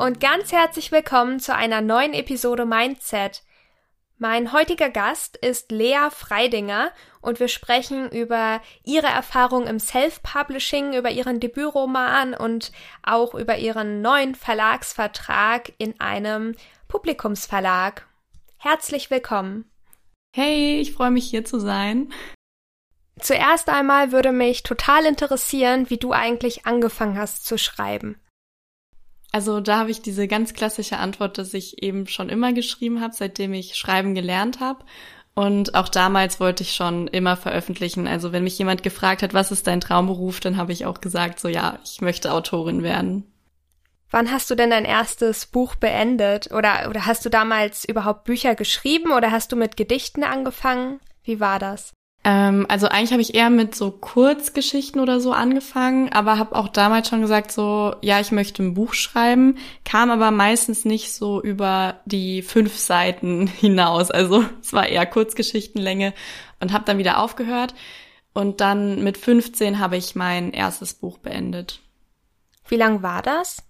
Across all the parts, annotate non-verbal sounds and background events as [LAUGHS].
und ganz herzlich willkommen zu einer neuen Episode Mindset. Mein heutiger Gast ist Lea Freidinger und wir sprechen über ihre Erfahrung im Self-Publishing, über ihren Debütroman und auch über ihren neuen Verlagsvertrag in einem Publikumsverlag. Herzlich willkommen. Hey, ich freue mich hier zu sein. Zuerst einmal würde mich total interessieren, wie du eigentlich angefangen hast zu schreiben. Also da habe ich diese ganz klassische Antwort, dass ich eben schon immer geschrieben habe, seitdem ich schreiben gelernt habe. Und auch damals wollte ich schon immer veröffentlichen. Also wenn mich jemand gefragt hat, was ist dein Traumberuf, dann habe ich auch gesagt, so ja, ich möchte Autorin werden. Wann hast du denn dein erstes Buch beendet? Oder, oder hast du damals überhaupt Bücher geschrieben oder hast du mit Gedichten angefangen? Wie war das? Ähm, also eigentlich habe ich eher mit so Kurzgeschichten oder so angefangen, aber habe auch damals schon gesagt, so ja, ich möchte ein Buch schreiben, kam aber meistens nicht so über die fünf Seiten [LAUGHS] hinaus. Also es war eher Kurzgeschichtenlänge und habe dann wieder aufgehört. Und dann mit 15 habe ich mein erstes Buch beendet. Wie lang war das?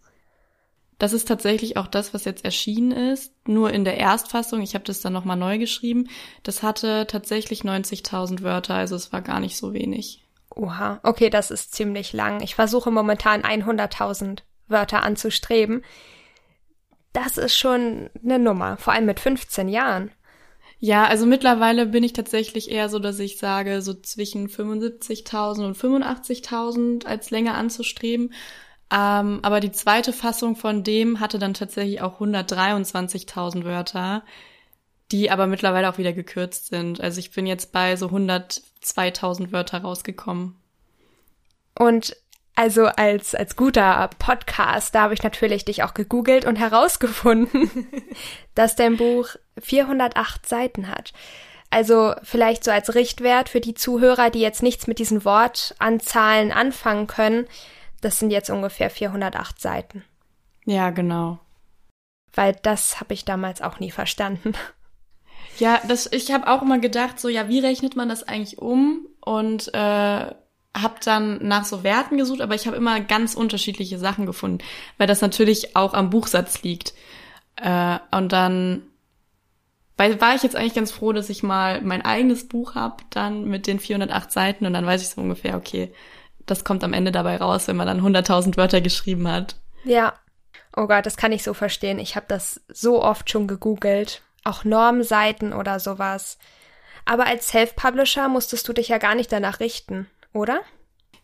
Das ist tatsächlich auch das, was jetzt erschienen ist. Nur in der Erstfassung, ich habe das dann nochmal neu geschrieben, das hatte tatsächlich 90.000 Wörter, also es war gar nicht so wenig. Oha, okay, das ist ziemlich lang. Ich versuche momentan 100.000 Wörter anzustreben. Das ist schon eine Nummer, vor allem mit 15 Jahren. Ja, also mittlerweile bin ich tatsächlich eher so, dass ich sage, so zwischen 75.000 und 85.000 als Länge anzustreben. Ähm, aber die zweite Fassung von dem hatte dann tatsächlich auch 123.000 Wörter, die aber mittlerweile auch wieder gekürzt sind. Also ich bin jetzt bei so 102.000 Wörter rausgekommen. Und also als, als guter Podcast, da habe ich natürlich dich auch gegoogelt und [LAUGHS] herausgefunden, dass dein Buch 408 Seiten hat. Also vielleicht so als Richtwert für die Zuhörer, die jetzt nichts mit diesen Wortanzahlen anfangen können. Das sind jetzt ungefähr 408 Seiten. Ja, genau. Weil das habe ich damals auch nie verstanden. [LAUGHS] Ja, das, ich habe auch immer gedacht, so ja, wie rechnet man das eigentlich um? Und äh, habe dann nach so Werten gesucht, aber ich habe immer ganz unterschiedliche Sachen gefunden, weil das natürlich auch am Buchsatz liegt. Äh, und dann weil, war ich jetzt eigentlich ganz froh, dass ich mal mein eigenes Buch habe, dann mit den 408 Seiten und dann weiß ich so ungefähr, okay, das kommt am Ende dabei raus, wenn man dann 100.000 Wörter geschrieben hat. Ja. Oh Gott, das kann ich so verstehen. Ich habe das so oft schon gegoogelt. Auch Normseiten oder sowas. Aber als Self-Publisher musstest du dich ja gar nicht danach richten, oder?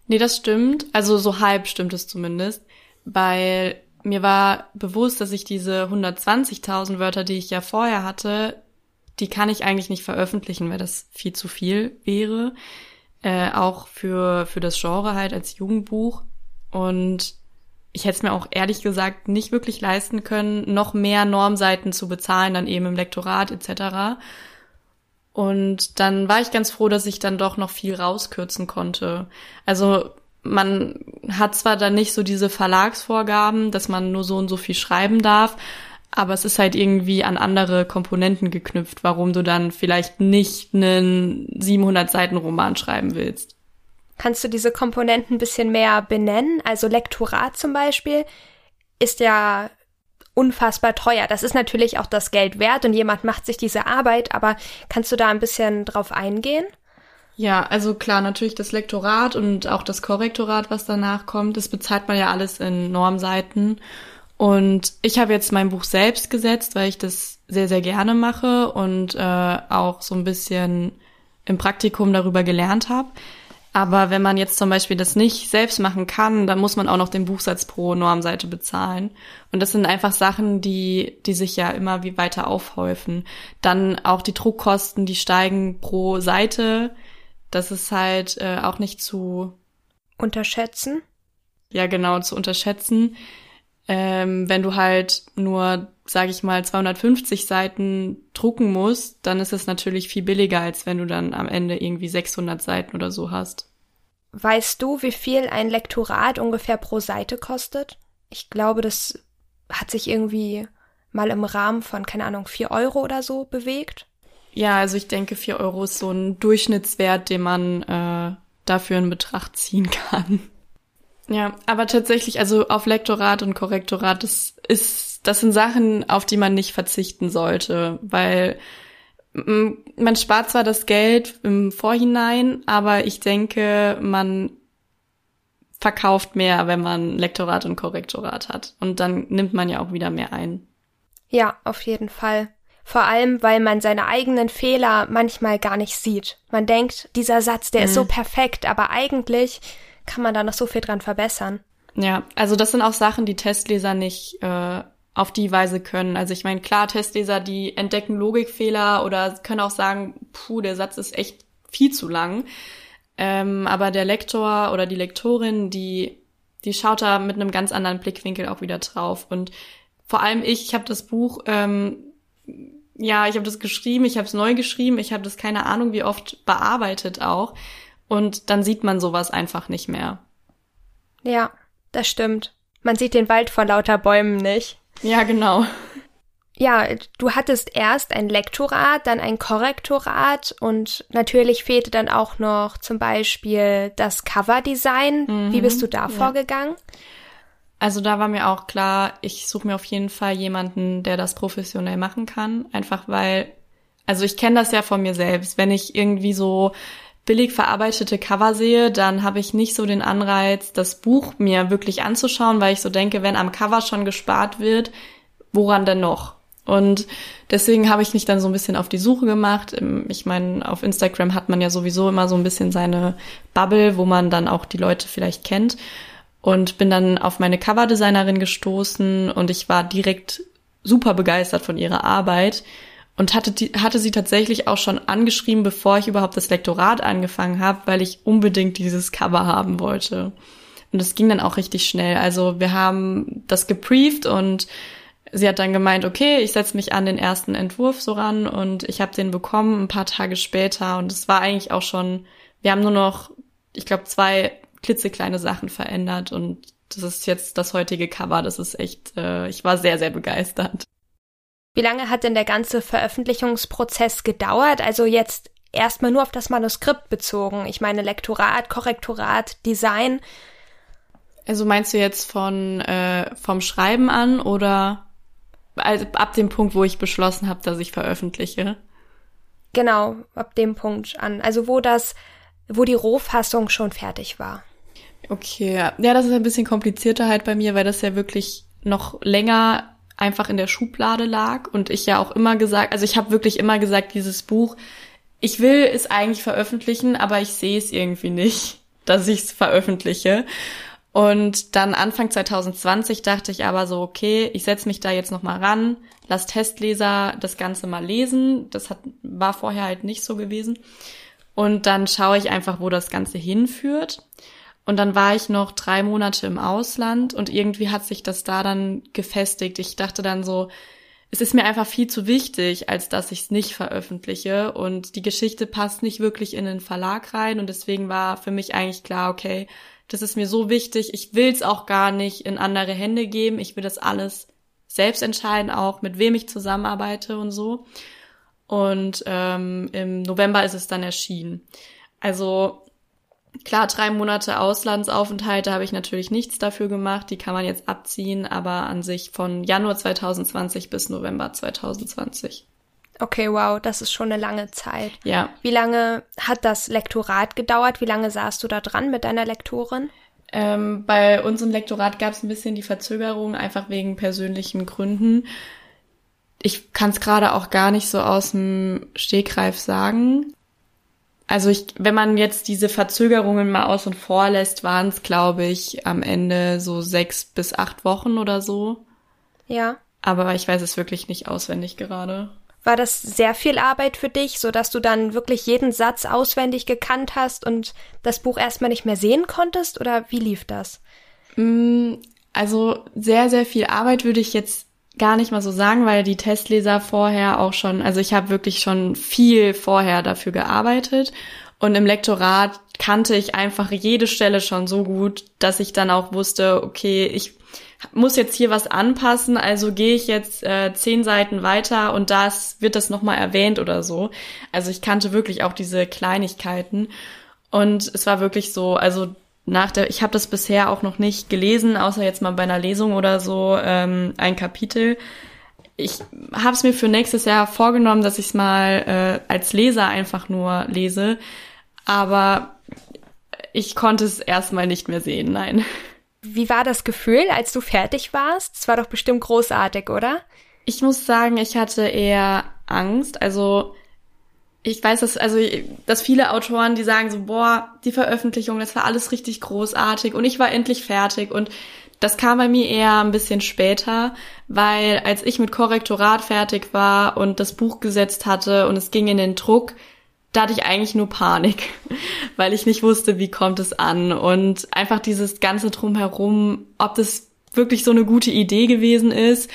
Nee, das stimmt. Also so halb stimmt es zumindest. Weil mir war bewusst, dass ich diese 120.000 Wörter, die ich ja vorher hatte, die kann ich eigentlich nicht veröffentlichen, weil das viel zu viel wäre äh, auch für, für das Genre halt als Jugendbuch. Und ich hätte es mir auch ehrlich gesagt nicht wirklich leisten können, noch mehr Normseiten zu bezahlen, dann eben im Lektorat etc. Und dann war ich ganz froh, dass ich dann doch noch viel rauskürzen konnte. Also man hat zwar dann nicht so diese Verlagsvorgaben, dass man nur so und so viel schreiben darf, aber es ist halt irgendwie an andere Komponenten geknüpft, warum du dann vielleicht nicht einen 700 Seiten Roman schreiben willst. Kannst du diese Komponenten ein bisschen mehr benennen? Also Lektorat zum Beispiel ist ja unfassbar teuer. Das ist natürlich auch das Geld wert und jemand macht sich diese Arbeit, aber kannst du da ein bisschen drauf eingehen? Ja, also klar, natürlich das Lektorat und auch das Korrektorat, was danach kommt, das bezahlt man ja alles in Normseiten. Und ich habe jetzt mein Buch selbst gesetzt, weil ich das sehr, sehr gerne mache und äh, auch so ein bisschen im Praktikum darüber gelernt habe. Aber wenn man jetzt zum Beispiel das nicht selbst machen kann, dann muss man auch noch den Buchsatz pro Normseite bezahlen. Und das sind einfach Sachen, die, die sich ja immer wie weiter aufhäufen. Dann auch die Druckkosten, die steigen pro Seite. Das ist halt äh, auch nicht zu unterschätzen. Ja, genau, zu unterschätzen. Ähm, wenn du halt nur, sage ich mal, 250 Seiten drucken musst, dann ist es natürlich viel billiger, als wenn du dann am Ende irgendwie 600 Seiten oder so hast. Weißt du, wie viel ein Lektorat ungefähr pro Seite kostet? Ich glaube, das hat sich irgendwie mal im Rahmen von, keine Ahnung, vier Euro oder so bewegt. Ja, also ich denke, vier Euro ist so ein Durchschnittswert, den man äh, dafür in Betracht ziehen [LAUGHS] kann. Ja, aber tatsächlich, also auf Lektorat und Korrektorat, das ist, das sind Sachen, auf die man nicht verzichten sollte, weil man spart zwar das Geld im Vorhinein, aber ich denke, man verkauft mehr, wenn man Lektorat und Korrektorat hat. Und dann nimmt man ja auch wieder mehr ein. Ja, auf jeden Fall. Vor allem, weil man seine eigenen Fehler manchmal gar nicht sieht. Man denkt, dieser Satz, der mhm. ist so mhm. perfekt, aber eigentlich kann man da noch so viel dran verbessern. Ja, also das sind auch Sachen, die Testleser nicht äh, auf die Weise können. Also ich meine, klar, Testleser, die entdecken Logikfehler oder können auch sagen, puh, der Satz ist echt viel zu lang. Ähm, aber der Lektor oder die Lektorin, die, die schaut da mit einem ganz anderen Blickwinkel auch wieder drauf. Und vor allem ich, ich habe das Buch, ähm, ja, ich habe das geschrieben, ich habe es neu geschrieben, ich habe das keine Ahnung wie oft bearbeitet auch. Und dann sieht man sowas einfach nicht mehr. Ja, das stimmt. Man sieht den Wald vor lauter Bäumen nicht. Ja, genau. Ja, du hattest erst ein Lektorat, dann ein Korrektorat und natürlich fehlte dann auch noch zum Beispiel das Coverdesign. Mhm, Wie bist du da ja. vorgegangen? Also da war mir auch klar, ich suche mir auf jeden Fall jemanden, der das professionell machen kann. Einfach weil, also ich kenne das ja von mir selbst. Wenn ich irgendwie so billig verarbeitete Cover sehe, dann habe ich nicht so den Anreiz, das Buch mir wirklich anzuschauen, weil ich so denke, wenn am Cover schon gespart wird, woran denn noch? Und deswegen habe ich mich dann so ein bisschen auf die Suche gemacht. Ich meine, auf Instagram hat man ja sowieso immer so ein bisschen seine Bubble, wo man dann auch die Leute vielleicht kennt. Und bin dann auf meine Coverdesignerin gestoßen und ich war direkt super begeistert von ihrer Arbeit und hatte, die, hatte sie tatsächlich auch schon angeschrieben, bevor ich überhaupt das Lektorat angefangen habe, weil ich unbedingt dieses Cover haben wollte. Und es ging dann auch richtig schnell. Also wir haben das gebrieft und sie hat dann gemeint, okay, ich setze mich an den ersten Entwurf so ran und ich habe den bekommen ein paar Tage später und es war eigentlich auch schon, wir haben nur noch, ich glaube, zwei klitzekleine Sachen verändert und das ist jetzt das heutige Cover. Das ist echt, äh, ich war sehr, sehr begeistert. Wie lange hat denn der ganze Veröffentlichungsprozess gedauert? Also jetzt erstmal nur auf das Manuskript bezogen. Ich meine Lektorat, Korrektorat, Design. Also meinst du jetzt von äh, vom Schreiben an oder also ab dem Punkt, wo ich beschlossen habe, dass ich veröffentliche? Genau, ab dem Punkt an. Also wo das, wo die Rohfassung schon fertig war. Okay, ja, das ist ein bisschen komplizierter halt bei mir, weil das ja wirklich noch länger einfach in der Schublade lag und ich ja auch immer gesagt, also ich habe wirklich immer gesagt, dieses Buch, ich will es eigentlich veröffentlichen, aber ich sehe es irgendwie nicht, [LAUGHS] dass ich es veröffentliche. Und dann Anfang 2020 dachte ich aber so, okay, ich setze mich da jetzt noch mal ran, lass Testleser das Ganze mal lesen. Das hat, war vorher halt nicht so gewesen. Und dann schaue ich einfach, wo das Ganze hinführt. Und dann war ich noch drei Monate im Ausland und irgendwie hat sich das da dann gefestigt. Ich dachte dann so, es ist mir einfach viel zu wichtig, als dass ich es nicht veröffentliche. Und die Geschichte passt nicht wirklich in den Verlag rein. Und deswegen war für mich eigentlich klar, okay, das ist mir so wichtig. Ich will es auch gar nicht in andere Hände geben. Ich will das alles selbst entscheiden, auch mit wem ich zusammenarbeite und so. Und ähm, im November ist es dann erschienen. Also Klar, drei Monate Auslandsaufenthalte habe ich natürlich nichts dafür gemacht, die kann man jetzt abziehen, aber an sich von Januar 2020 bis November 2020. Okay, wow, das ist schon eine lange Zeit. Ja. Wie lange hat das Lektorat gedauert? Wie lange saßt du da dran mit deiner Lektorin? Ähm, bei uns im Lektorat gab es ein bisschen die Verzögerung, einfach wegen persönlichen Gründen. Ich kann es gerade auch gar nicht so aus dem Stegreif sagen. Also ich, wenn man jetzt diese Verzögerungen mal aus und vor lässt, waren es, glaube ich, am Ende so sechs bis acht Wochen oder so. Ja. Aber ich weiß es wirklich nicht auswendig gerade. War das sehr viel Arbeit für dich, so dass du dann wirklich jeden Satz auswendig gekannt hast und das Buch erstmal nicht mehr sehen konntest? Oder wie lief das? Mm, also sehr, sehr viel Arbeit würde ich jetzt gar nicht mal so sagen, weil die Testleser vorher auch schon, also ich habe wirklich schon viel vorher dafür gearbeitet und im Lektorat kannte ich einfach jede Stelle schon so gut, dass ich dann auch wusste, okay, ich muss jetzt hier was anpassen, also gehe ich jetzt äh, zehn Seiten weiter und das wird das nochmal erwähnt oder so. Also ich kannte wirklich auch diese Kleinigkeiten und es war wirklich so, also nach der, ich habe das bisher auch noch nicht gelesen, außer jetzt mal bei einer Lesung oder so ähm, ein Kapitel. Ich habe es mir für nächstes Jahr vorgenommen, dass ich es mal äh, als Leser einfach nur lese, aber ich konnte es erstmal nicht mehr sehen, nein. Wie war das Gefühl, als du fertig warst? Es war doch bestimmt großartig, oder? Ich muss sagen, ich hatte eher Angst. Also ich weiß, dass, also, dass viele Autoren, die sagen so, boah, die Veröffentlichung, das war alles richtig großartig und ich war endlich fertig und das kam bei mir eher ein bisschen später, weil als ich mit Korrektorat fertig war und das Buch gesetzt hatte und es ging in den Druck, da hatte ich eigentlich nur Panik, [LAUGHS] weil ich nicht wusste, wie kommt es an und einfach dieses ganze drumherum, ob das wirklich so eine gute Idee gewesen ist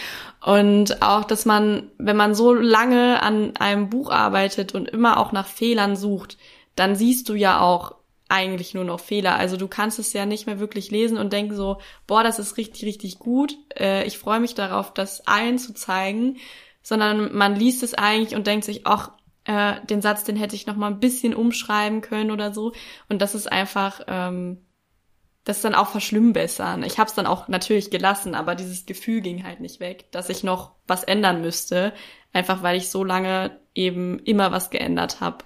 und auch, dass man, wenn man so lange an einem Buch arbeitet und immer auch nach Fehlern sucht, dann siehst du ja auch eigentlich nur noch Fehler. Also du kannst es ja nicht mehr wirklich lesen und denken so, boah, das ist richtig, richtig gut. Äh, ich freue mich darauf, das allen zu zeigen. Sondern man liest es eigentlich und denkt sich, ach, äh, den Satz, den hätte ich noch mal ein bisschen umschreiben können oder so. Und das ist einfach ähm, das dann auch verschlimmbessern. Ich habe es dann auch natürlich gelassen, aber dieses Gefühl ging halt nicht weg, dass ich noch was ändern müsste, einfach weil ich so lange eben immer was geändert habe.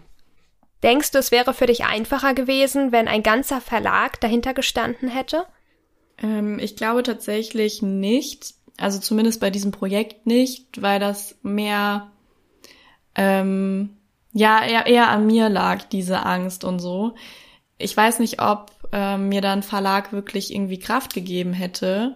Denkst du, es wäre für dich einfacher gewesen, wenn ein ganzer Verlag dahinter gestanden hätte? Ähm, ich glaube tatsächlich nicht. Also zumindest bei diesem Projekt nicht, weil das mehr ähm, ja eher, eher an mir lag, diese Angst und so. Ich weiß nicht, ob äh, mir dann Verlag wirklich irgendwie Kraft gegeben hätte.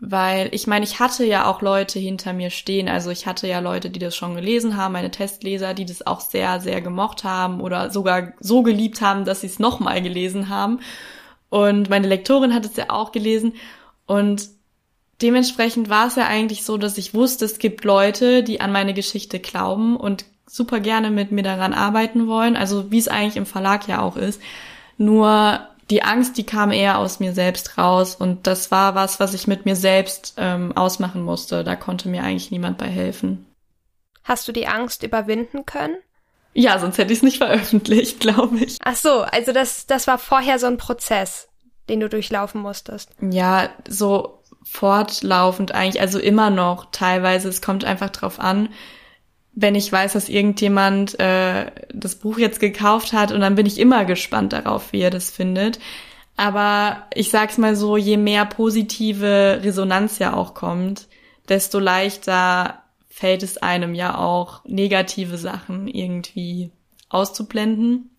Weil ich meine, ich hatte ja auch Leute hinter mir stehen. Also ich hatte ja Leute, die das schon gelesen haben, meine Testleser, die das auch sehr, sehr gemocht haben oder sogar so geliebt haben, dass sie es nochmal gelesen haben. Und meine Lektorin hat es ja auch gelesen. Und dementsprechend war es ja eigentlich so, dass ich wusste, es gibt Leute, die an meine Geschichte glauben und super gerne mit mir daran arbeiten wollen. Also wie es eigentlich im Verlag ja auch ist. Nur die Angst, die kam eher aus mir selbst raus und das war was, was ich mit mir selbst ähm, ausmachen musste. Da konnte mir eigentlich niemand bei helfen. Hast du die Angst überwinden können? Ja, sonst hätte ich es nicht veröffentlicht, [LAUGHS] glaube ich. Ach so, also das, das war vorher so ein Prozess, den du durchlaufen musstest. Ja, so fortlaufend eigentlich, also immer noch teilweise. Es kommt einfach drauf an, wenn ich weiß, dass irgendjemand äh, das Buch jetzt gekauft hat und dann bin ich immer gespannt darauf, wie er das findet. Aber ich sag's mal so, je mehr positive Resonanz ja auch kommt, desto leichter fällt es einem ja auch, negative Sachen irgendwie auszublenden.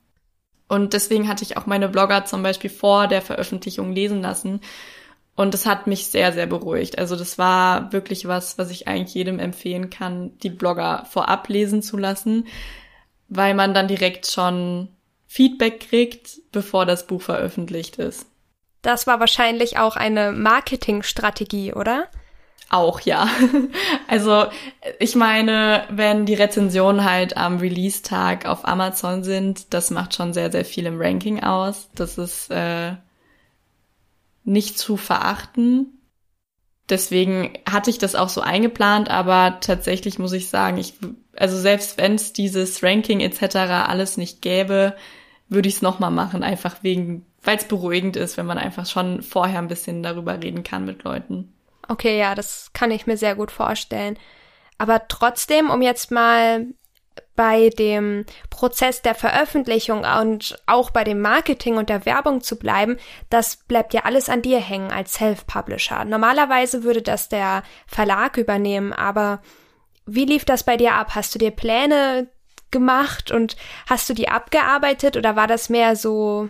Und deswegen hatte ich auch meine Blogger zum Beispiel vor der Veröffentlichung lesen lassen, und das hat mich sehr, sehr beruhigt. Also das war wirklich was, was ich eigentlich jedem empfehlen kann, die Blogger vorab lesen zu lassen, weil man dann direkt schon Feedback kriegt, bevor das Buch veröffentlicht ist. Das war wahrscheinlich auch eine Marketingstrategie, oder? Auch ja. [LAUGHS] Also ich meine, wenn die Rezensionen halt am Release-Tag auf Amazon sind, das macht schon sehr, sehr viel im Ranking aus. Das ist äh, nicht zu verachten. Deswegen hatte ich das auch so eingeplant, aber tatsächlich muss ich sagen, ich, also selbst wenn es dieses Ranking etc. alles nicht gäbe, würde ich es nochmal machen, einfach wegen, weil es beruhigend ist, wenn man einfach schon vorher ein bisschen darüber reden kann mit Leuten. Okay, ja, das kann ich mir sehr gut vorstellen. Aber trotzdem, um jetzt mal bei dem Prozess der Veröffentlichung und auch bei dem Marketing und der Werbung zu bleiben, das bleibt ja alles an dir hängen als Self-Publisher. Normalerweise würde das der Verlag übernehmen, aber wie lief das bei dir ab? Hast du dir Pläne gemacht und hast du die abgearbeitet oder war das mehr so,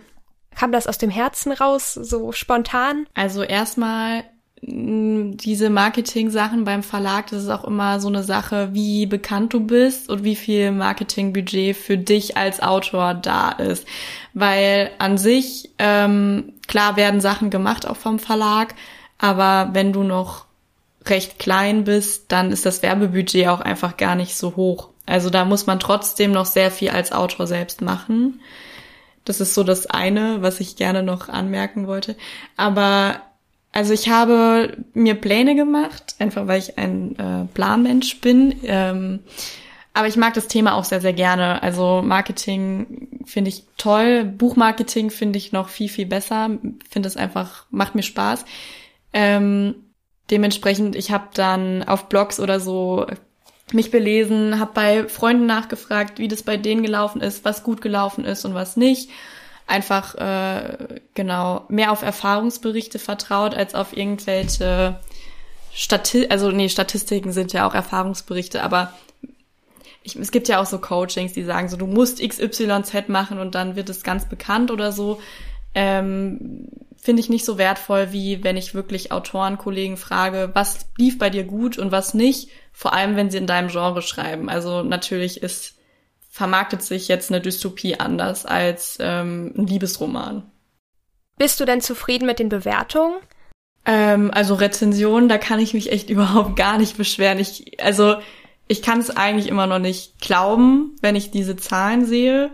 kam das aus dem Herzen raus, so spontan? Also erstmal diese Marketing-Sachen beim Verlag, das ist auch immer so eine Sache, wie bekannt du bist und wie viel Marketingbudget für dich als Autor da ist. Weil an sich, ähm, klar werden Sachen gemacht auch vom Verlag, aber wenn du noch recht klein bist, dann ist das Werbebudget auch einfach gar nicht so hoch. Also da muss man trotzdem noch sehr viel als Autor selbst machen. Das ist so das eine, was ich gerne noch anmerken wollte. Aber also ich habe mir Pläne gemacht, einfach weil ich ein äh, Planmensch bin. Ähm, aber ich mag das Thema auch sehr, sehr gerne. Also Marketing finde ich toll. Buchmarketing finde ich noch viel, viel besser. Finde es einfach, macht mir Spaß. Ähm, dementsprechend, ich habe dann auf Blogs oder so mich belesen, habe bei Freunden nachgefragt, wie das bei denen gelaufen ist, was gut gelaufen ist und was nicht. Einfach äh, genau mehr auf Erfahrungsberichte vertraut als auf irgendwelche Stati also nee, Statistiken sind ja auch Erfahrungsberichte, aber ich, es gibt ja auch so Coachings, die sagen so, du musst XYZ machen und dann wird es ganz bekannt oder so. Ähm, Finde ich nicht so wertvoll, wie wenn ich wirklich Autoren, Kollegen frage, was lief bei dir gut und was nicht, vor allem wenn sie in deinem Genre schreiben. Also natürlich ist, vermarktet sich jetzt eine Dystopie anders als ähm, ein Liebesroman. Bist du denn zufrieden mit den Bewertungen? Ähm, also Rezensionen, da kann ich mich echt [LAUGHS] überhaupt gar nicht beschweren. Ich, also ich kann es eigentlich immer noch nicht glauben, wenn ich diese Zahlen sehe,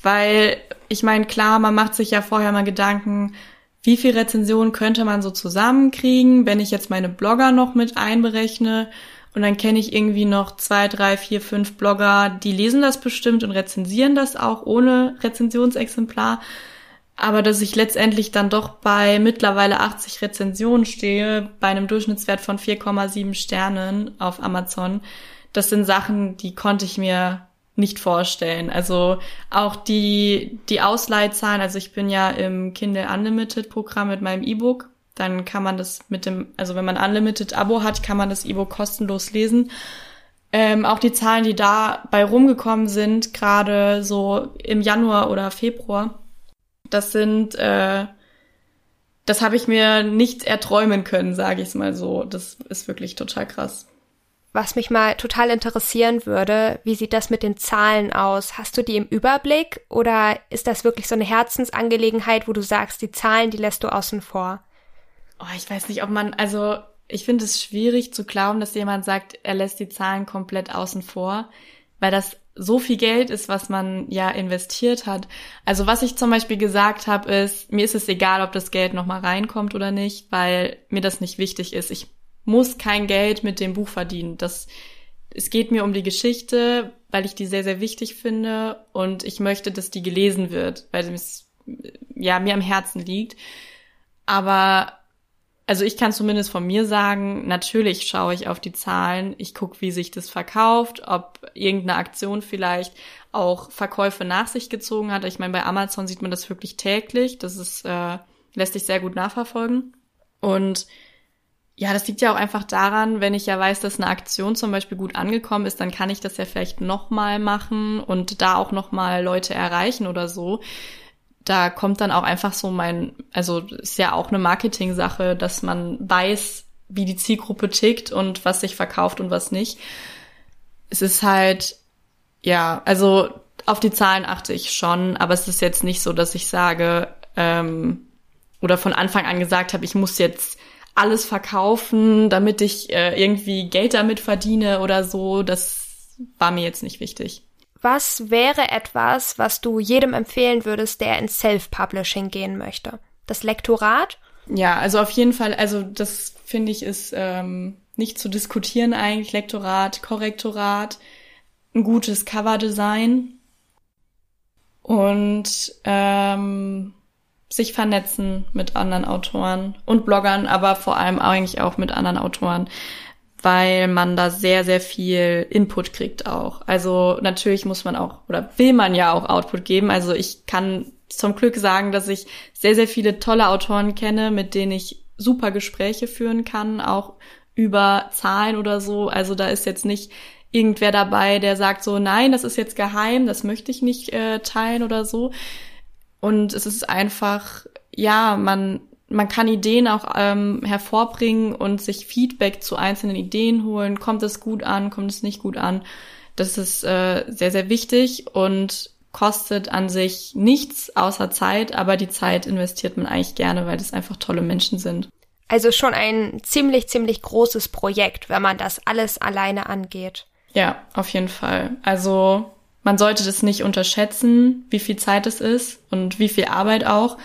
weil ich meine, klar, man macht sich ja vorher mal Gedanken, wie viel Rezensionen könnte man so zusammenkriegen, wenn ich jetzt meine Blogger noch mit einberechne und dann kenne ich irgendwie noch zwei, drei, vier, fünf Blogger, die lesen das bestimmt und rezensieren das auch ohne Rezensionsexemplar. Aber dass ich letztendlich dann doch bei mittlerweile 80 Rezensionen stehe, bei einem Durchschnittswert von 4,7 Sternen auf Amazon, das sind Sachen, die konnte ich mir nicht vorstellen. Also auch die, die Ausleihzahlen, also ich bin ja im Kindle Unlimited Programm mit meinem E-Book. Dann kann man das mit dem, also wenn man Unlimited Abo hat, kann man das E-Book kostenlos lesen. Ähm, auch die Zahlen, die da bei rumgekommen sind, gerade so im Januar oder Februar, das sind, äh, das habe ich mir nicht erträumen können, sage ich es mal so. Das ist wirklich total krass. Was mich mal total interessieren würde, wie sieht das mit den Zahlen aus? Hast du die im Überblick oder ist das wirklich so eine Herzensangelegenheit, wo du sagst, die Zahlen, die lässt du außen vor? Oh, ich weiß nicht, ob man, also ich finde es schwierig zu glauben, dass jemand sagt, er lässt die Zahlen komplett außen vor, weil das so viel Geld ist, was man ja investiert hat. Also was ich zum Beispiel gesagt habe, ist, mir ist es egal, ob das Geld nochmal reinkommt oder nicht, weil mir das nicht wichtig ist. Ich muss kein Geld mit dem Buch verdienen. Das, es geht mir um die Geschichte, weil ich die sehr, sehr wichtig finde und ich möchte, dass die gelesen wird, weil es ja mir am Herzen liegt. Aber also ich kann zumindest von mir sagen, natürlich schaue ich auf die Zahlen, ich gucke, wie sich das verkauft, ob irgendeine Aktion vielleicht auch Verkäufe nach sich gezogen hat. Ich meine, bei Amazon sieht man das wirklich täglich, das ist, äh, lässt sich sehr gut nachverfolgen. Und ja, das liegt ja auch einfach daran, wenn ich ja weiß, dass eine Aktion zum Beispiel gut angekommen ist, dann kann ich das ja vielleicht nochmal machen und da auch nochmal Leute erreichen oder so. Da kommt dann auch einfach so mein, also ist ja auch eine Marketing-Sache, dass man weiß, wie die Zielgruppe tickt und was sich verkauft und was nicht. Es ist halt, ja, also auf die Zahlen achte ich schon, aber es ist jetzt nicht so, dass ich sage, ähm, oder von Anfang an gesagt habe, ich muss jetzt alles verkaufen, damit ich äh, irgendwie Geld damit verdiene oder so. Das war mir jetzt nicht wichtig. Was wäre etwas, was du jedem empfehlen würdest, der ins Self-Publishing gehen möchte? Das Lektorat? Ja, also auf jeden Fall, also das finde ich ist ähm, nicht zu diskutieren eigentlich. Lektorat, Korrektorat, ein gutes Coverdesign und ähm, sich vernetzen mit anderen Autoren und Bloggern, aber vor allem eigentlich auch mit anderen Autoren, weil man da sehr, sehr viel Input kriegt auch. Also natürlich muss man auch oder will man ja auch Output geben. Also ich kann zum Glück sagen, dass ich sehr, sehr viele tolle Autoren kenne, mit denen ich super Gespräche führen kann, auch über Zahlen oder so. Also da ist jetzt nicht irgendwer dabei, der sagt so, nein, das ist jetzt geheim, das möchte ich nicht äh, teilen oder so, und es ist einfach, ja, man, man kann Ideen auch ähm, hervorbringen und sich Feedback zu einzelnen Ideen holen. Kommt es gut an, kommt es nicht gut an? Das ist äh, sehr, sehr wichtig und kostet an sich nichts außer Zeit, aber die Zeit investiert man eigentlich gerne, weil das einfach tolle Menschen sind. Also schon ein ziemlich, ziemlich großes Projekt, wenn man das alles alleine angeht. Ja, auf jeden Fall. Also man sollte das nicht unterschätzen, wie viel Zeit es ist und wie viel Arbeit auch.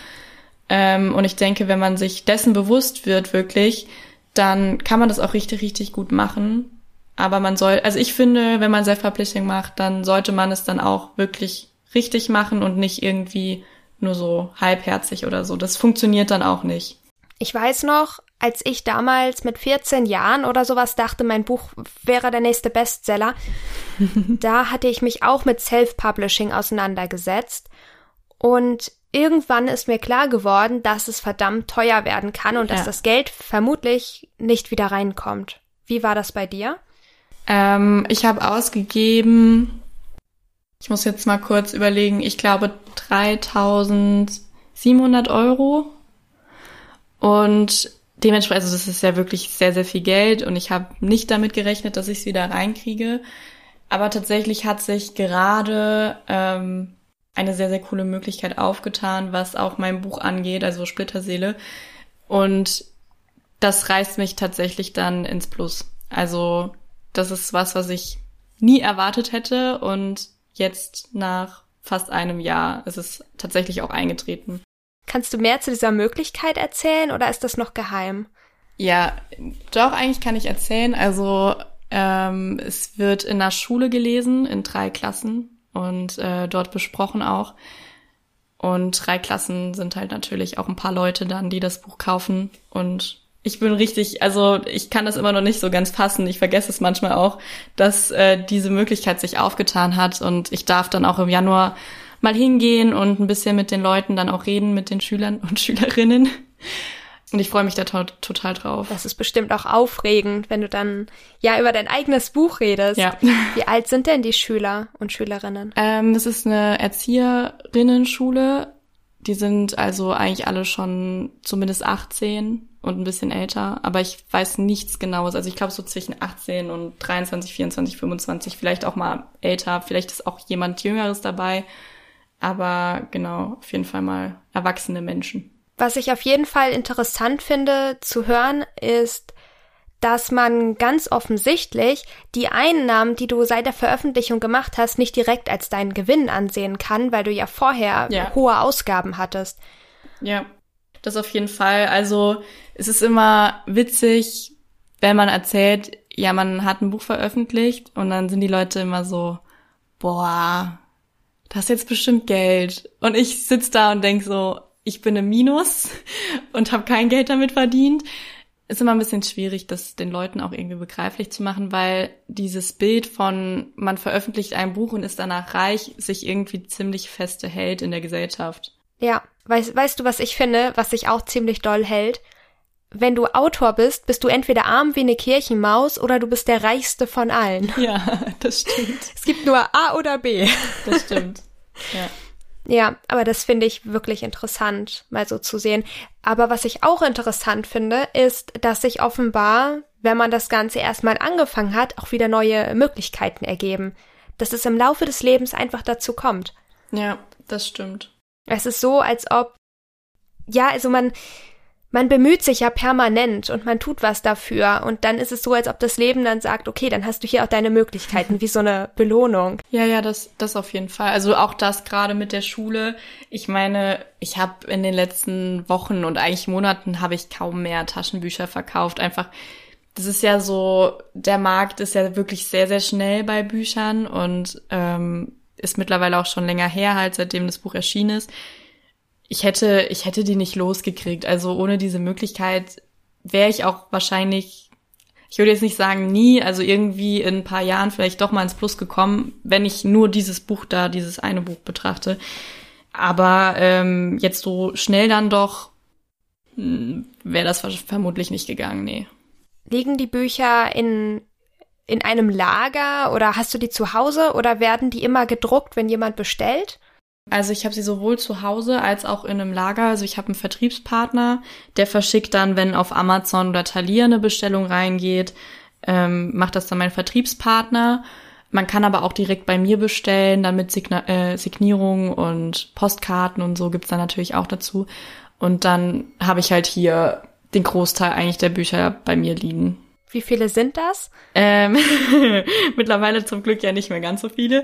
Ähm, und ich denke, wenn man sich dessen bewusst wird, wirklich, dann kann man das auch richtig, richtig gut machen. Aber man soll, also ich finde, wenn man Self-Publishing macht, dann sollte man es dann auch wirklich richtig machen und nicht irgendwie nur so halbherzig oder so. Das funktioniert dann auch nicht. Ich weiß noch, als ich damals mit 14 Jahren oder sowas dachte, mein Buch wäre der nächste Bestseller, [LAUGHS] da hatte ich mich auch mit Self-Publishing auseinandergesetzt. Und irgendwann ist mir klar geworden, dass es verdammt teuer werden kann und ja. dass das Geld vermutlich nicht wieder reinkommt. Wie war das bei dir? Ähm, ich habe ausgegeben, ich muss jetzt mal kurz überlegen, ich glaube 3700 Euro. Und dementsprechend, also das ist ja wirklich sehr, sehr viel Geld und ich habe nicht damit gerechnet, dass ich es wieder reinkriege. Aber tatsächlich hat sich gerade ähm, eine sehr, sehr coole Möglichkeit aufgetan, was auch mein Buch angeht, also Splitterseele. Und das reißt mich tatsächlich dann ins Plus. Also das ist was, was ich nie erwartet hätte und jetzt nach fast einem Jahr ist es tatsächlich auch eingetreten. Kannst du mehr zu dieser Möglichkeit erzählen oder ist das noch geheim? Ja, doch, eigentlich kann ich erzählen. Also ähm, es wird in der Schule gelesen, in drei Klassen und äh, dort besprochen auch. Und drei Klassen sind halt natürlich auch ein paar Leute dann, die das Buch kaufen. Und ich bin richtig, also ich kann das immer noch nicht so ganz fassen. Ich vergesse es manchmal auch, dass äh, diese Möglichkeit sich aufgetan hat. Und ich darf dann auch im Januar mal hingehen und ein bisschen mit den Leuten dann auch reden, mit den Schülern und [LAUGHS] Schülerinnen. Und ich freue mich da to total drauf. Das ist bestimmt auch aufregend, wenn du dann ja über dein eigenes Buch redest. Ja. [LAUGHS] Wie alt sind denn die Schüler und Schülerinnen? Ähm, das ist eine Erzieherinnenschule. Die sind also eigentlich alle schon zumindest 18 und ein bisschen älter, aber ich weiß nichts genaues. Also ich glaube so zwischen 18 und 23, 24, 25, vielleicht auch mal älter, vielleicht ist auch jemand Jüngeres dabei. Aber genau, auf jeden Fall mal erwachsene Menschen. Was ich auf jeden Fall interessant finde zu hören, ist, dass man ganz offensichtlich die Einnahmen, die du seit der Veröffentlichung gemacht hast, nicht direkt als deinen Gewinn ansehen kann, weil du ja vorher ja. hohe Ausgaben hattest. Ja, das auf jeden Fall. Also es ist immer witzig, wenn man erzählt, ja, man hat ein Buch veröffentlicht und dann sind die Leute immer so, boah, das ist jetzt bestimmt Geld. Und ich sitz da und denk so, ich bin im Minus und habe kein Geld damit verdient. Ist immer ein bisschen schwierig, das den Leuten auch irgendwie begreiflich zu machen, weil dieses Bild von man veröffentlicht ein Buch und ist danach reich, sich irgendwie ziemlich feste hält in der Gesellschaft. Ja, weißt, weißt du, was ich finde, was sich auch ziemlich doll hält? Wenn du Autor bist, bist du entweder arm wie eine Kirchenmaus oder du bist der reichste von allen. Ja, [LAUGHS] das stimmt. Es gibt nur A oder B. Das stimmt. Ja. Ja, aber das finde ich wirklich interessant, mal so zu sehen. Aber was ich auch interessant finde, ist, dass sich offenbar, wenn man das Ganze erstmal angefangen hat, auch wieder neue Möglichkeiten ergeben. Dass es im Laufe des Lebens einfach dazu kommt. Ja, das stimmt. Es ist so, als ob, ja, also man, man bemüht sich ja permanent und man tut was dafür und dann ist es so, als ob das Leben dann sagt, okay, dann hast du hier auch deine Möglichkeiten, wie so eine Belohnung. [LAUGHS] Ja, ja, das, das auf jeden Fall. Also auch das gerade mit der Schule. Ich meine, ich habe in den letzten Wochen und eigentlich Monaten habe ich kaum mehr Taschenbücher verkauft. Einfach, das ist ja so, der Markt ist ja wirklich sehr, sehr schnell bei Büchern und ähm, ist mittlerweile auch schon länger her, halt seitdem das Buch erschienen ist ich hätte, ich hätte die nicht losgekriegt. Also ohne diese Möglichkeit wäre ich auch wahrscheinlich, ich würde jetzt nicht sagen nie, also irgendwie in ein paar Jahren vielleicht doch mal ins Plus gekommen, wenn ich nur dieses Buch da, dieses eine Buch betrachte. Aber ähm, jetzt so schnell dann doch hm, wäre das vermutlich nicht gegangen, nee. Liegen die Bücher in in einem Lager oder hast du die zu Hause oder werden die immer gedruckt, wenn jemand bestellt? Also ich habe sie sowohl zu Hause als auch in einem Lager. Also ich habe einen Vertriebspartner, der verschickt dann, wenn auf Amazon oder Thalia eine Bestellung reingeht, ähm, macht das dann mein Vertriebspartner. Man kann aber auch direkt bei mir bestellen, dann mit Signa äh, Signierung und Postkarten und so gibt's dann natürlich auch dazu. Und dann habe ich halt hier den Großteil eigentlich der Bücher bei mir liegen. Wie viele sind das? Ähm, [LAUGHS] mittlerweile zum Glück ja nicht mehr ganz so viele.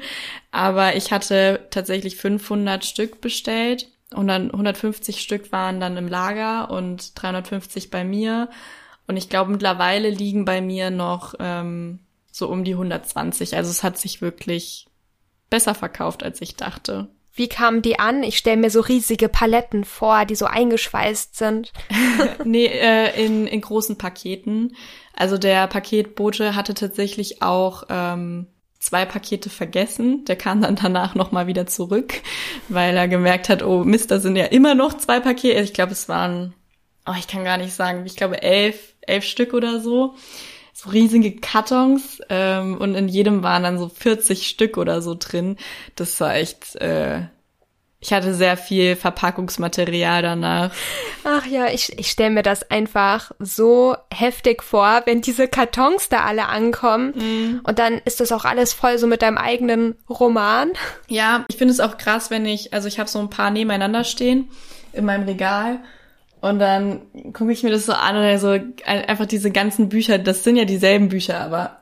Aber ich hatte tatsächlich 500 Stück bestellt. Und dann 150 Stück waren dann im Lager und 350 bei mir. Und ich glaube, mittlerweile liegen bei mir noch ähm, so um die 120. Also es hat sich wirklich besser verkauft, als ich dachte. Wie kamen die an? Ich stelle mir so riesige Paletten vor, die so eingeschweißt sind. [LAUGHS] nee, äh, in, in großen Paketen. Also der Paketbote hatte tatsächlich auch ähm, zwei Pakete vergessen. Der kam dann danach nochmal wieder zurück, weil er gemerkt hat, oh Mist, da sind ja immer noch zwei Pakete. Ich glaube, es waren, oh, ich kann gar nicht sagen, ich glaube elf, elf Stück oder so so riesige Kartons ähm, und in jedem waren dann so 40 Stück oder so drin. Das war echt, äh, ich hatte sehr viel Verpackungsmaterial danach. Ach ja, ich, ich stelle mir das einfach so heftig vor, wenn diese Kartons da alle ankommen mm. und dann ist das auch alles voll so mit deinem eigenen Roman. Ja, ich finde es auch krass, wenn ich, also ich habe so ein paar nebeneinander stehen in meinem Regal und dann gucke ich mir das so an und also einfach diese ganzen Bücher, das sind ja dieselben Bücher, aber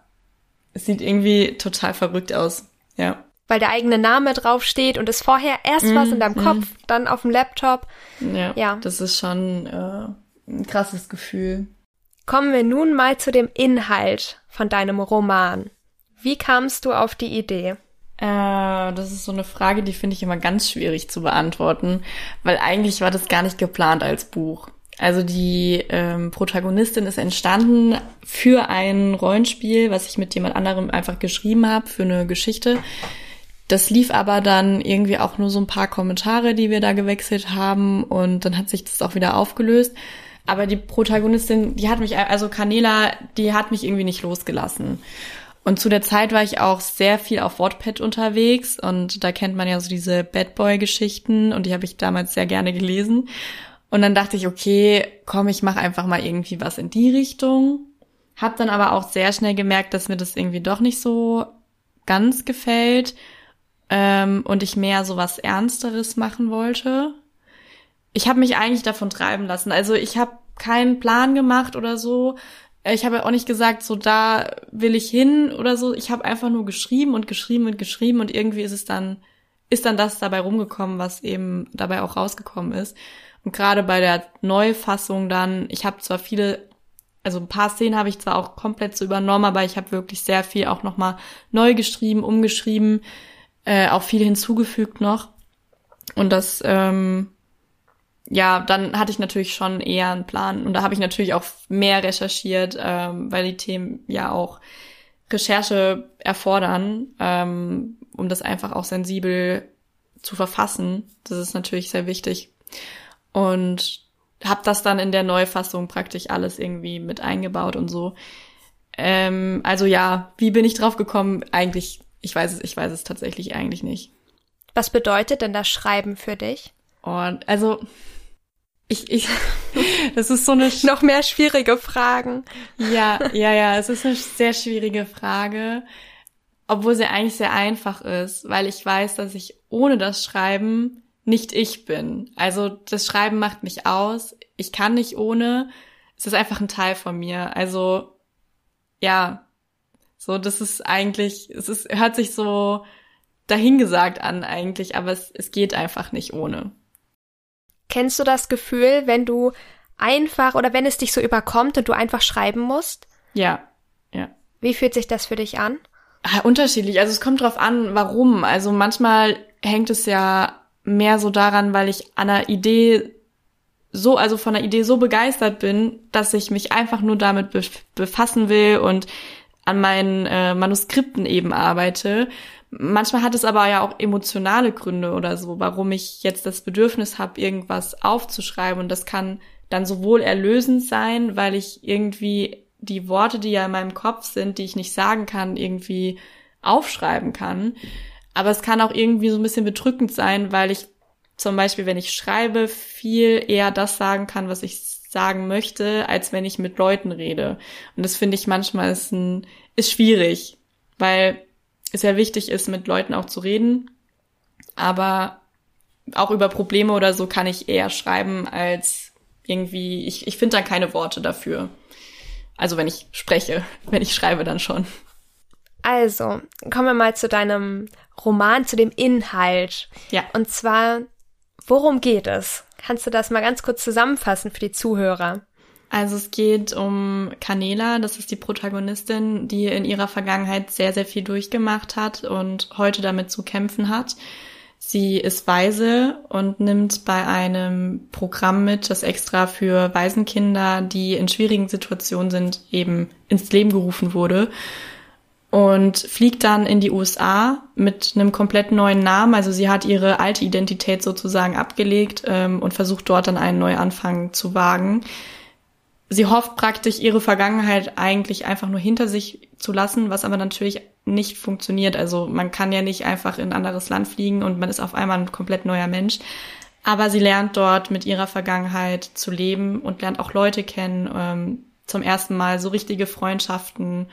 es sieht irgendwie total verrückt aus. Ja. Weil der eigene Name draufsteht und es vorher erst mm, was in deinem mm. Kopf, dann auf dem Laptop. Ja. ja. Das ist schon äh, ein krasses Gefühl. Kommen wir nun mal zu dem Inhalt von deinem Roman. Wie kamst du auf die Idee? Äh, das ist so eine Frage, die finde ich immer ganz schwierig zu beantworten, weil eigentlich war das gar nicht geplant als Buch. Also die ähm, Protagonistin ist entstanden für ein Rollenspiel, was ich mit jemand anderem einfach geschrieben habe, für eine Geschichte. Das lief aber dann irgendwie auch nur so ein paar Kommentare, die wir da gewechselt haben und dann hat sich das auch wieder aufgelöst. Aber die Protagonistin, die hat mich, also Canela, die hat mich irgendwie nicht losgelassen. Und zu der Zeit war ich auch sehr viel auf Wattpad unterwegs und da kennt man ja so diese Bad Boy Geschichten und die habe ich damals sehr gerne gelesen. Und dann dachte ich, okay, komm, ich mache einfach mal irgendwie was in die Richtung. Hab dann aber auch sehr schnell gemerkt, dass mir das irgendwie doch nicht so ganz gefällt ähm, und ich mehr so was Ernsteres machen wollte. Ich habe mich eigentlich davon treiben lassen. Also ich habe keinen Plan gemacht oder so, ich habe auch nicht gesagt, so da will ich hin oder so. Ich habe einfach nur geschrieben und geschrieben und geschrieben und irgendwie ist es dann, ist dann das dabei rumgekommen, was eben dabei auch rausgekommen ist. Und gerade bei der Neufassung dann, ich habe zwar viele, also ein paar Szenen habe ich zwar auch komplett so übernommen, aber ich habe wirklich sehr viel auch nochmal neu geschrieben, umgeschrieben, äh, auch viel hinzugefügt noch. Und das ähm, ja, dann hatte ich natürlich schon eher einen Plan und da habe ich natürlich auch mehr recherchiert, ähm, weil die Themen ja auch Recherche erfordern, ähm, um das einfach auch sensibel zu verfassen. Das ist natürlich sehr wichtig. Und habe das dann in der Neufassung praktisch alles irgendwie mit eingebaut und so. Ähm, also ja, wie bin ich drauf gekommen? Eigentlich, ich weiß es, ich weiß es tatsächlich eigentlich nicht. Was bedeutet denn das Schreiben für dich? Und also ich, ich, [LAUGHS] das ist so eine noch mehr schwierige Fragen. Ja, ja, ja, es ist eine sehr schwierige Frage, obwohl sie eigentlich sehr einfach ist, weil ich weiß, dass ich ohne das Schreiben nicht ich bin. Also das Schreiben macht mich aus. Ich kann nicht ohne. Es ist einfach ein Teil von mir. Also ja, so das ist eigentlich, es ist hört sich so dahingesagt an eigentlich, aber es, es geht einfach nicht ohne. Kennst du das Gefühl, wenn du einfach oder wenn es dich so überkommt und du einfach schreiben musst? Ja, ja. Wie fühlt sich das für dich an? Ah, unterschiedlich. Also es kommt drauf an, warum. Also manchmal hängt es ja mehr so daran, weil ich an einer Idee so, also von der Idee so begeistert bin, dass ich mich einfach nur damit befassen will und an meinen äh, Manuskripten eben arbeite. Manchmal hat es aber ja auch emotionale Gründe oder so, warum ich jetzt das Bedürfnis habe, irgendwas aufzuschreiben. Und das kann dann sowohl erlösend sein, weil ich irgendwie die Worte, die ja in meinem Kopf sind, die ich nicht sagen kann, irgendwie aufschreiben kann. Aber es kann auch irgendwie so ein bisschen bedrückend sein, weil ich zum Beispiel, wenn ich schreibe, viel eher das sagen kann, was ich sagen möchte, als wenn ich mit Leuten rede. Und das finde ich manchmal ist, ein, ist schwierig, weil es ja wichtig ist, mit Leuten auch zu reden. Aber auch über Probleme oder so kann ich eher schreiben als irgendwie, ich, ich finde da keine Worte dafür. Also wenn ich spreche, [LAUGHS] wenn ich schreibe, dann schon. Also, kommen wir mal zu deinem Roman, zu dem Inhalt. Ja. Und zwar, worum geht es? Kannst du das mal ganz kurz zusammenfassen für die Zuhörer? Also es geht um Canela, das ist die Protagonistin, die in ihrer Vergangenheit sehr, sehr viel durchgemacht hat und heute damit zu kämpfen hat. Sie ist Waise und nimmt bei einem Programm mit, das extra für Waisenkinder, die in schwierigen Situationen sind, eben ins Leben gerufen wurde. Und fliegt dann in die USA mit einem komplett neuen Namen. Also sie hat ihre alte Identität sozusagen abgelegt ähm, und versucht dort dann einen Neuanfang zu wagen sie hofft praktisch ihre Vergangenheit eigentlich einfach nur hinter sich zu lassen, was aber natürlich nicht funktioniert. Also man kann ja nicht einfach in ein anderes Land fliegen und man ist auf einmal ein komplett neuer Mensch. Aber sie lernt dort mit ihrer Vergangenheit zu leben und lernt auch Leute kennen, ähm, zum ersten Mal so richtige Freundschaften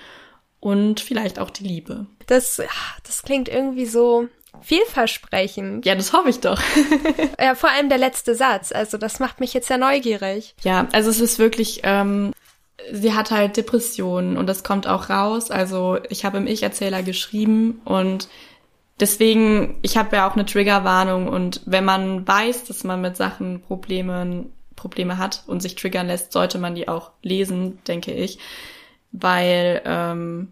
und vielleicht auch die Liebe. Das, das klingt irgendwie so vielversprechend. Ja, das hoffe ich doch. [LAUGHS] ja, vor allem der letzte Satz. Also das macht mich jetzt ja neugierig. Ja, also es ist wirklich, ähm, sie hat halt Depressionen und das kommt auch raus. Also ich habe im Ich-Erzähler geschrieben und deswegen, ich habe ja auch eine Triggerwarnung und wenn man weiß, dass man mit Sachen Probleme, Probleme hat und sich triggern lässt, sollte man die auch lesen, denke ich. Weil ähm,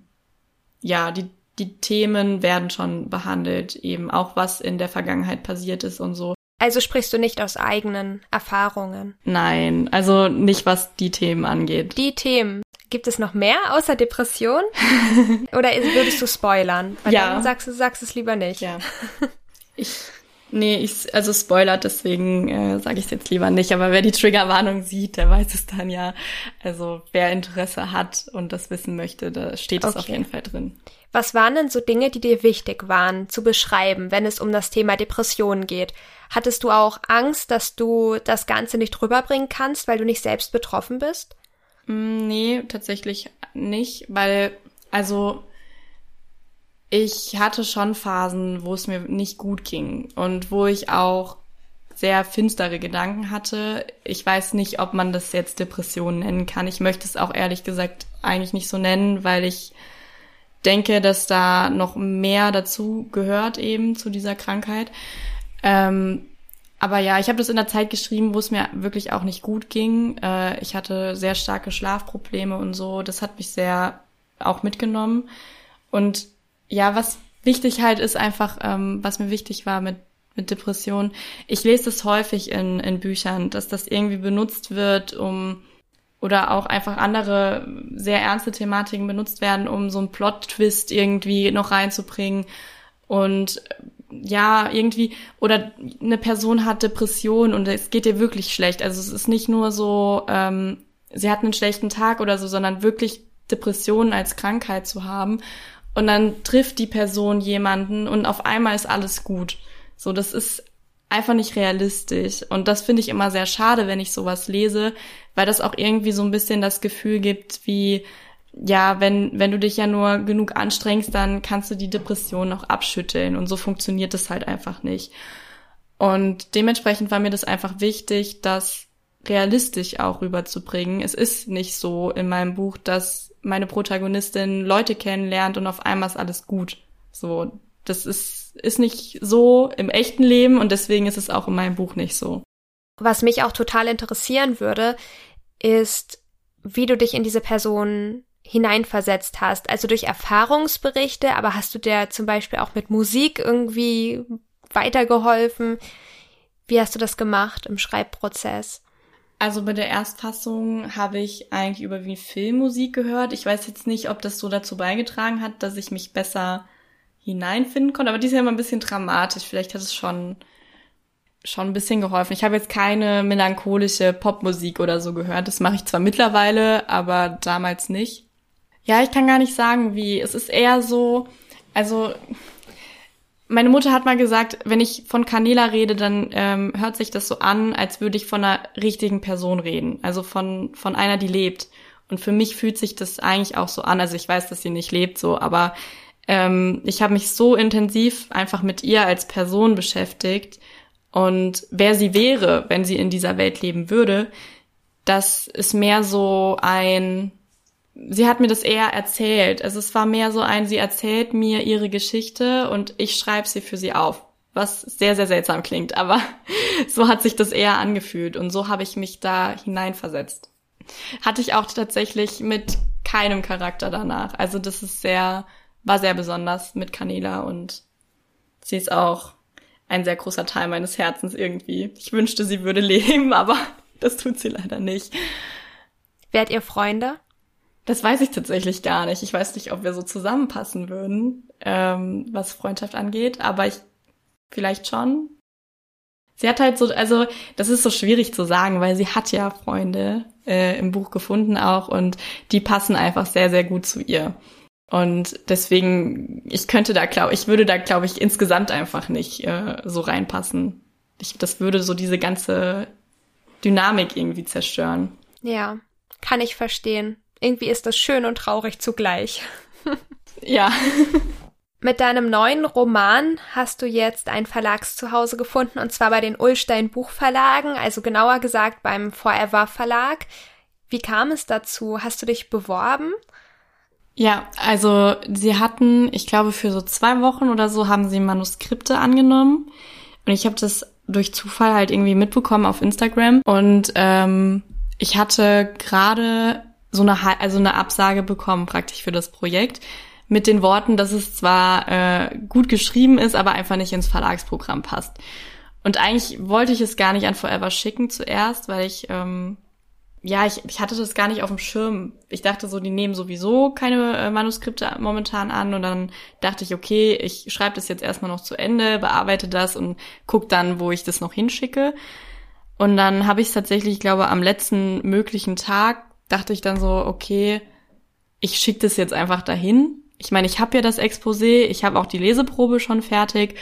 ja, die die Themen werden schon behandelt, eben auch was in der Vergangenheit passiert ist und so. Also sprichst du nicht aus eigenen Erfahrungen? Nein, also nicht was die Themen angeht. Die Themen. Gibt es noch mehr außer Depression? [LAUGHS] Oder würdest du spoilern? Weil ja. dann sagst du sagst es lieber nicht. Ja. [LAUGHS] Ich Nee, ich, also spoilert, deswegen äh, sage ich es jetzt lieber nicht. Aber wer die Triggerwarnung sieht, der weiß es dann ja. Also wer Interesse hat und das wissen möchte, da steht es okay. auf jeden Fall drin. Was waren denn so Dinge, die dir wichtig waren zu beschreiben, wenn es um das Thema Depressionen geht? Hattest du auch Angst, dass du das Ganze nicht rüberbringen kannst, weil du nicht selbst betroffen bist? Mm, nee, tatsächlich nicht, weil, also ich hatte schon Phasen, wo es mir nicht gut ging und wo ich auch sehr finstere Gedanken hatte. Ich weiß nicht, ob man das jetzt Depression nennen kann. Ich möchte es auch ehrlich gesagt eigentlich nicht so nennen, weil ich denke, dass da noch mehr dazu gehört eben zu dieser Krankheit. Ähm, aber ja, ich habe das in der Zeit geschrieben, wo es mir wirklich auch nicht gut ging. Äh, ich hatte sehr starke Schlafprobleme und so. Das hat mich sehr auch mitgenommen. Und ja, was wichtig halt ist einfach, ähm, was mir wichtig war mit mit Depressionen. Ich lese das häufig in, in Büchern, dass das irgendwie benutzt wird, um oder auch einfach andere sehr ernste Thematiken benutzt werden, um so einen Plot-Twist irgendwie noch reinzubringen. Und ja, irgendwie, oder eine Person hat Depression und es geht ihr wirklich schlecht. Also es ist nicht nur so, ähm, sie hat einen schlechten Tag oder so, sondern wirklich Depressionen als Krankheit zu haben. Und dann trifft die Person jemanden und auf einmal ist alles gut. So, das ist einfach nicht realistisch. Und das finde ich immer sehr schade, wenn ich sowas lese, weil das auch irgendwie so ein bisschen das Gefühl gibt, wie, ja, wenn, wenn du dich ja nur genug anstrengst, dann kannst du die Depression auch abschütteln. Und so funktioniert es halt einfach nicht. Und dementsprechend war mir das einfach wichtig, das realistisch auch rüberzubringen. Es ist nicht so in meinem Buch, dass meine Protagonistin Leute kennenlernt und auf einmal ist alles gut. So, das ist, ist nicht so im echten Leben und deswegen ist es auch in meinem Buch nicht so. Was mich auch total interessieren würde, ist, wie du dich in diese Person hineinversetzt hast. Also durch Erfahrungsberichte, aber hast du dir zum Beispiel auch mit Musik irgendwie weitergeholfen? Wie hast du das gemacht im Schreibprozess? Also bei der Erstfassung habe ich eigentlich überwiegend Filmmusik gehört. Ich weiß jetzt nicht, ob das so dazu beigetragen hat, dass ich mich besser hineinfinden konnte, aber die ist ja immer ein bisschen dramatisch. Vielleicht hat es schon schon ein bisschen geholfen. Ich habe jetzt keine melancholische Popmusik oder so gehört. Das mache ich zwar mittlerweile, aber damals nicht. Ja, ich kann gar nicht sagen, wie. Es ist eher so, also meine Mutter hat mal gesagt, wenn ich von Canela rede, dann ähm, hört sich das so an, als würde ich von einer richtigen Person reden. Also von, von einer, die lebt. Und für mich fühlt sich das eigentlich auch so an. Also ich weiß, dass sie nicht lebt so, aber ähm, ich habe mich so intensiv einfach mit ihr als Person beschäftigt und wer sie wäre, wenn sie in dieser Welt leben würde, das ist mehr so ein sie hat mir das eher erzählt. Also es war mehr so ein, sie erzählt mir ihre Geschichte und ich schreibe sie für sie auf. Was sehr, sehr seltsam klingt, aber [LAUGHS] so hat sich das eher angefühlt und so habe ich mich da hineinversetzt. Hatte ich auch tatsächlich mit keinem Charakter danach. Also das ist sehr, war sehr besonders mit Canela und sie ist auch ein sehr großer Teil meines Herzens irgendwie. Ich wünschte, sie würde [LAUGHS] leben, aber das tut sie leider nicht. Wärt ihr Freunde? Das weiß ich tatsächlich gar nicht. Ich weiß nicht, ob wir so zusammenpassen würden, ähm, was Freundschaft angeht, aber ich vielleicht schon. Sie hat halt so, also das ist so schwierig zu sagen, weil sie hat ja Freunde äh, im Buch gefunden auch und die passen einfach sehr, sehr gut zu ihr. Und deswegen, ich könnte da, glaube ich, würde da, glaube ich, insgesamt einfach nicht äh, so reinpassen. Ich, das würde so diese ganze Dynamik irgendwie zerstören. Ja, kann ich verstehen. Irgendwie ist das schön und traurig zugleich. [LAUGHS] ja. Mit deinem neuen Roman hast du jetzt ein Verlagszuhause gefunden und zwar bei den Ullstein Buchverlagen, also genauer gesagt beim Forever Verlag. Wie kam es dazu? Hast du dich beworben? Ja, also sie hatten, ich glaube, für so zwei Wochen oder so haben sie Manuskripte angenommen. Und ich habe das durch Zufall halt irgendwie mitbekommen auf Instagram. Und ähm, ich hatte gerade so eine, also eine Absage bekommen praktisch für das Projekt. Mit den Worten, dass es zwar äh, gut geschrieben ist, aber einfach nicht ins Verlagsprogramm passt. Und eigentlich wollte ich es gar nicht an Forever schicken zuerst, weil ich ähm, ja, ich, ich hatte das gar nicht auf dem Schirm. Ich dachte so, die nehmen sowieso keine äh, Manuskripte momentan an und dann dachte ich, okay, ich schreibe das jetzt erstmal noch zu Ende, bearbeite das und guck dann, wo ich das noch hinschicke. Und dann habe ich es tatsächlich, ich glaube, am letzten möglichen Tag dachte ich dann so, okay, ich schicke das jetzt einfach dahin. Ich meine, ich habe ja das Exposé, ich habe auch die Leseprobe schon fertig.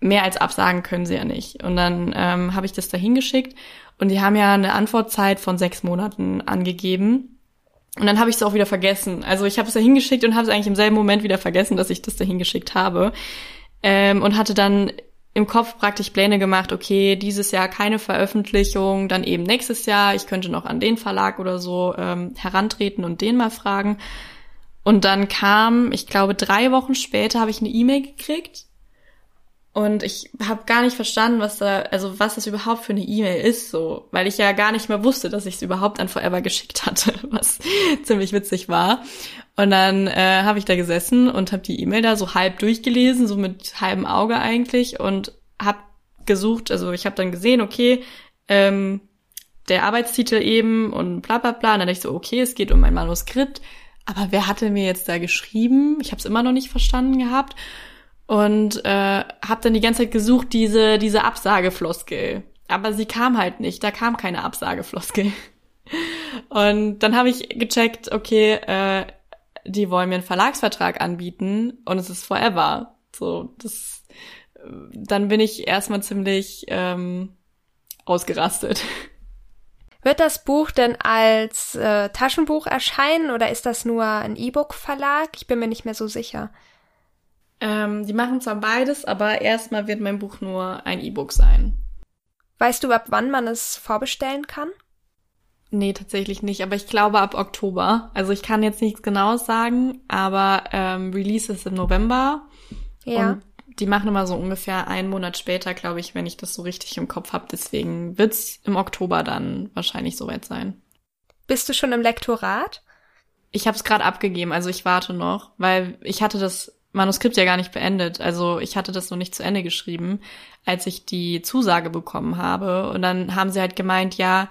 Mehr als absagen können sie ja nicht. Und dann ähm, habe ich das dahin geschickt und die haben ja eine Antwortzeit von sechs Monaten angegeben. Und dann habe ich es auch wieder vergessen. Also ich habe es da hingeschickt und habe es eigentlich im selben Moment wieder vergessen, dass ich das da hingeschickt habe. Ähm, und hatte dann im Kopf praktisch Pläne gemacht, okay, dieses Jahr keine Veröffentlichung, dann eben nächstes Jahr, ich könnte noch an den Verlag oder so ähm, herantreten und den mal fragen. Und dann kam, ich glaube, drei Wochen später habe ich eine E-Mail gekriegt und ich habe gar nicht verstanden, was da, also was das überhaupt für eine E-Mail ist, so, weil ich ja gar nicht mehr wusste, dass ich es überhaupt an Forever geschickt hatte, [LAUGHS] was ziemlich witzig war. Und dann äh, habe ich da gesessen und habe die E-Mail da so halb durchgelesen, so mit halbem Auge eigentlich und habe gesucht, also ich habe dann gesehen, okay, ähm, der Arbeitstitel eben und bla bla bla. Und dann dachte ich so, okay, es geht um ein Manuskript, aber wer hatte mir jetzt da geschrieben? Ich habe es immer noch nicht verstanden gehabt und äh, habe dann die ganze Zeit gesucht diese diese Absagefloskel, aber sie kam halt nicht. Da kam keine Absagefloskel. [LAUGHS] Und dann habe ich gecheckt, okay, äh, die wollen mir einen Verlagsvertrag anbieten und es ist forever. So, das dann bin ich erstmal ziemlich ähm, ausgerastet. [LAUGHS] Wird das Buch denn als äh, Taschenbuch erscheinen oder ist das nur ein E-Book-Verlag? Ich bin mir nicht mehr so sicher. Ähm, die machen zwar beides, aber erstmal wird mein Buch nur ein E-Book sein. Weißt du, ab wann man es vorbestellen kann? Nee, tatsächlich nicht, aber ich glaube ab Oktober. Also ich kann jetzt nichts Genaues sagen, aber ähm, Release ist im November. Ja. Und die machen immer so ungefähr einen Monat später, glaube ich, wenn ich das so richtig im Kopf habe. Deswegen wird's im Oktober dann wahrscheinlich soweit sein. Bist du schon im Lektorat? Ich habe es gerade abgegeben, also ich warte noch, weil ich hatte das Manuskript ja gar nicht beendet. Also ich hatte das noch nicht zu Ende geschrieben, als ich die Zusage bekommen habe. Und dann haben sie halt gemeint, ja,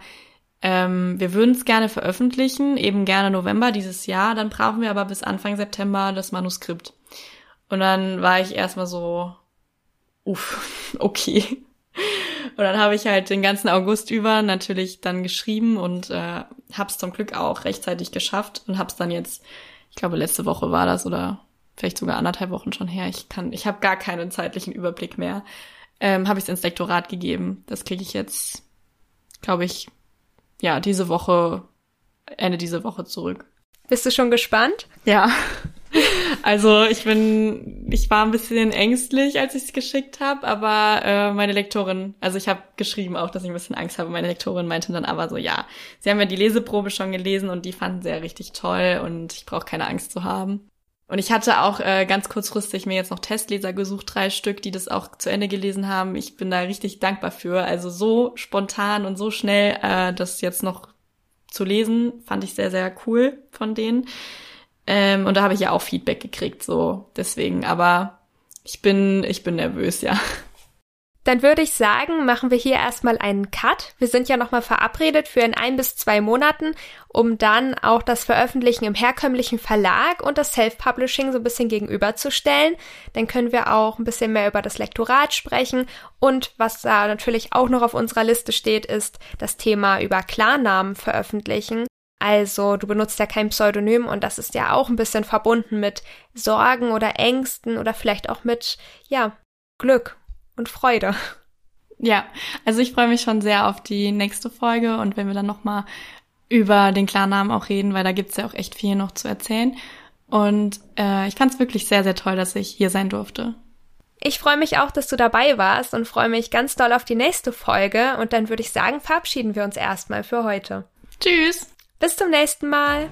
ähm, wir würden es gerne veröffentlichen, eben gerne November dieses Jahr. Dann brauchen wir aber bis Anfang September das Manuskript. Und dann war ich erstmal so, uff, [LAUGHS] okay. Und dann habe ich halt den ganzen August über natürlich dann geschrieben und äh, hab's zum Glück auch rechtzeitig geschafft und hab's dann jetzt, ich glaube letzte Woche war das oder vielleicht sogar anderthalb Wochen schon her. Ich kann, ich habe gar keinen zeitlichen Überblick mehr. Ähm, habe ich es ins Lektorat gegeben. Das kriege ich jetzt, glaube ich, ja, diese Woche, Ende dieser Woche zurück. Bist du schon gespannt? Ja. [LAUGHS] Also ich bin, ich war ein bisschen ängstlich, als ich es geschickt habe, aber äh, meine Lektorin, also ich habe geschrieben auch, dass ich ein bisschen Angst habe. Meine Lektorin meinte dann aber so, ja, sie haben ja die Leseprobe schon gelesen und die fanden sie ja richtig toll und ich brauche keine Angst zu haben. Und ich hatte auch äh, ganz kurzfristig mir jetzt noch Testleser gesucht, drei Stück, die das auch zu Ende gelesen haben. Ich bin da richtig dankbar für. Also so spontan und so schnell äh, das jetzt noch zu lesen, fand ich sehr, sehr cool von denen. Ähm, und da habe ich ja auch Feedback gekriegt, so deswegen. Aber ich bin, ich bin nervös, ja. Dann würde ich sagen, machen wir hier erstmal einen Cut. Wir sind ja nochmal verabredet für in ein bis zwei Monaten, um dann auch das Veröffentlichen im herkömmlichen Verlag und das Self-Publishing so ein bisschen gegenüberzustellen. Dann können wir auch ein bisschen mehr über das Lektorat sprechen und was da natürlich auch noch auf unserer Liste steht, ist das Thema über Klarnamen veröffentlichen. Also du benutzt ja kein Pseudonym und das ist ja auch ein bisschen verbunden mit Sorgen oder Ängsten oder vielleicht auch mit, ja, Glück und Freude. Ja, also ich freue mich schon sehr auf die nächste Folge und wenn wir dann nochmal über den Klarnamen auch reden, weil da gibt's ja auch echt viel noch zu erzählen. Und äh, ich fand es wirklich sehr, sehr toll, dass ich hier sein durfte. Ich freue mich auch, dass du dabei warst und freue mich ganz doll auf die nächste Folge. Und dann würde ich sagen, verabschieden wir uns erstmal für heute. Tschüss! Bis zum nächsten Mal.